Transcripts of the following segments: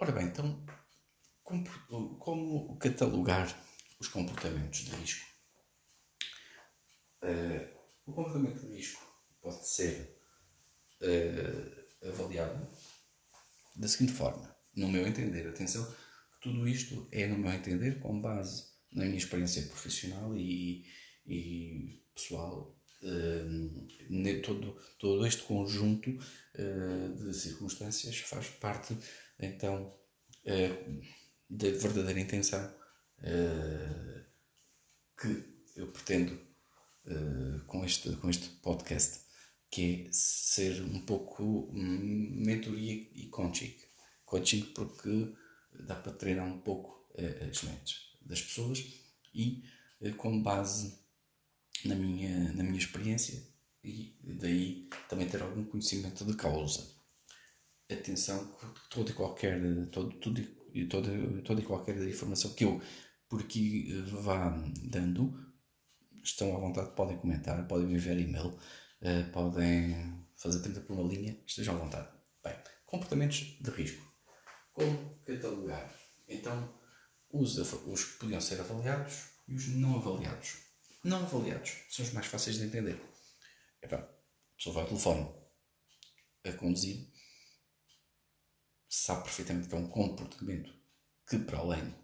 Ora bem, então, como, como catalogar os comportamentos de risco? Uh, o comportamento de risco pode ser uh, avaliado da seguinte forma, no meu entender, atenção, tudo isto é, no meu entender, com base na minha experiência profissional e, e pessoal, uh, todo, todo este conjunto uh, de circunstâncias faz parte, então, uh, da verdadeira intenção que eu pretendo com, este, com este podcast, que é ser um pouco mentoria e coaching. Coaching porque dá para treinar um pouco as mentes das pessoas e com base na minha, na minha experiência e daí também ter algum conhecimento de causa. Atenção, toda e qualquer, todo, tudo, toda, toda e qualquer informação que eu por aqui eh, vá dando, estão à vontade, podem comentar, podem enviar e-mail, eh, podem fazer 30 por uma linha, estejam à vontade. Bem, comportamentos de risco. Como catalogar? Então, os, os que podiam ser avaliados e os não avaliados não avaliados são os mais fáceis de entender. Epá, a pessoa vai ao telefone a conduzir, sabe perfeitamente que é um comportamento que, para além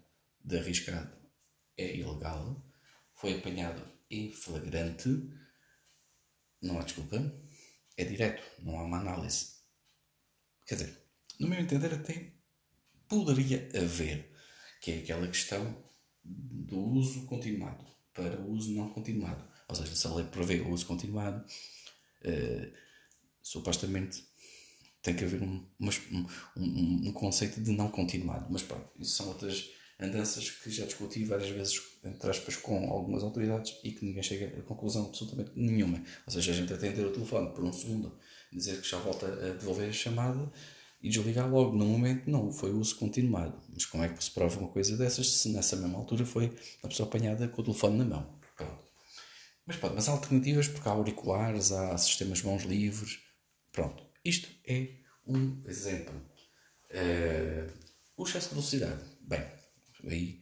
de arriscado, é ilegal, foi apanhado em flagrante, não há desculpa, é direto, não há uma análise. Quer dizer, no meu entender, até poderia haver, que é aquela questão do uso continuado para o uso não continuado. Ou seja, se a lei prevê o uso continuado, uh, supostamente tem que haver um, um, um, um, conceito de não continuado. Mas pronto, isso são outras andanças que já discuti várias vezes, entre aspas, com algumas autoridades e que ninguém chega a conclusão absolutamente nenhuma. Ou seja, a gente atender o telefone por um segundo, dizer que já volta a devolver a chamada e desligar logo. No momento, não, foi o uso continuado. Mas como é que se prova uma coisa dessas se nessa mesma altura foi a pessoa apanhada com o telefone na mão? Pronto. Mas pronto, mas há alternativas porque há auriculares, há sistemas de mãos livres. Pronto. Isto é um exemplo. Uh, o excesso de velocidade. Bem, aí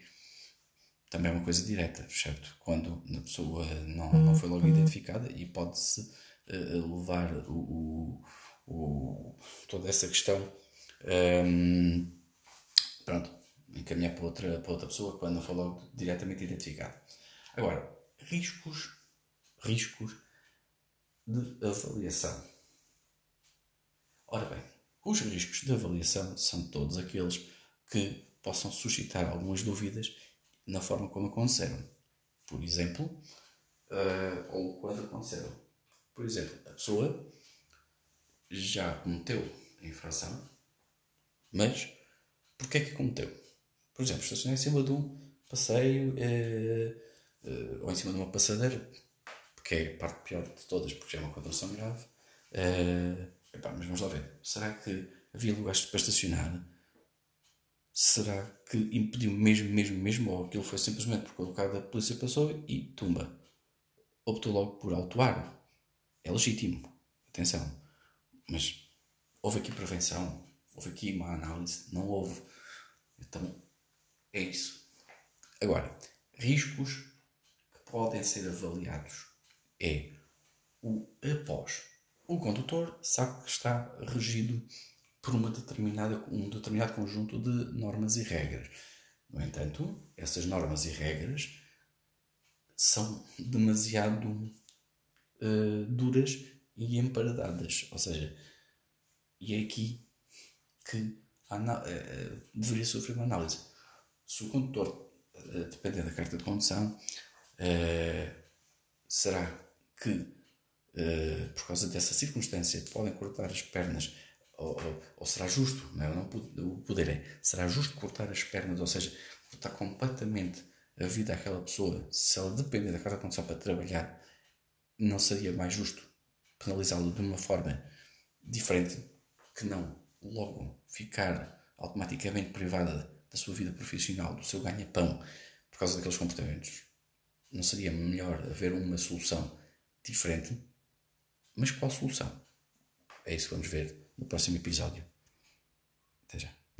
também é uma coisa direta, certo? Quando a pessoa não, não foi logo identificada e pode-se uh, levar o, o o, toda essa questão um, pronto, encaminhar para outra, para outra pessoa quando não logo diretamente identificado. Agora, riscos, riscos de avaliação. Ora bem, os riscos de avaliação são todos aqueles que possam suscitar algumas dúvidas na forma como aconteceram. Por exemplo, uh, ou quando aconteceram. Por exemplo, a pessoa já cometeu a infração, mas porquê é que cometeu? Por exemplo, estacionei em cima de um passeio eh, eh, ou em cima de uma passadeira, que é a parte pior de todas, porque já é uma condução grave. Eh, epá, mas vamos lá ver. Será que havia lugares para estacionar? Será que impediu mesmo, mesmo, mesmo? Ou aquilo foi simplesmente porque o carro da polícia passou e tumba? Optou logo por autuar. É legítimo. Atenção. Mas houve aqui prevenção, houve aqui uma análise, não houve. Então é isso. Agora, riscos que podem ser avaliados é o após. O condutor sabe que está regido por uma determinada, um determinado conjunto de normas e regras. No entanto, essas normas e regras são demasiado uh, duras e emparedadas. Ou seja, e é aqui que uh, deveria sofrer uma análise. Se o condutor, uh, dependendo da carta de condução, uh, será que por causa dessa circunstância podem cortar as pernas ou, ou, ou, será justo, não, é? não o poder é, será justo cortar as pernas, ou seja, cortar completamente a vida daquela pessoa, se ela depender da carta de condução para trabalhar, não seria mais justo penalizá-lo de uma forma diferente que não logo ficar automaticamente privada da sua vida profissional, do seu ganha-pão por causa daqueles comportamentos? Não seria melhor haver uma solução diferente? Mas qual solução? É isso que vamos ver no próximo episódio.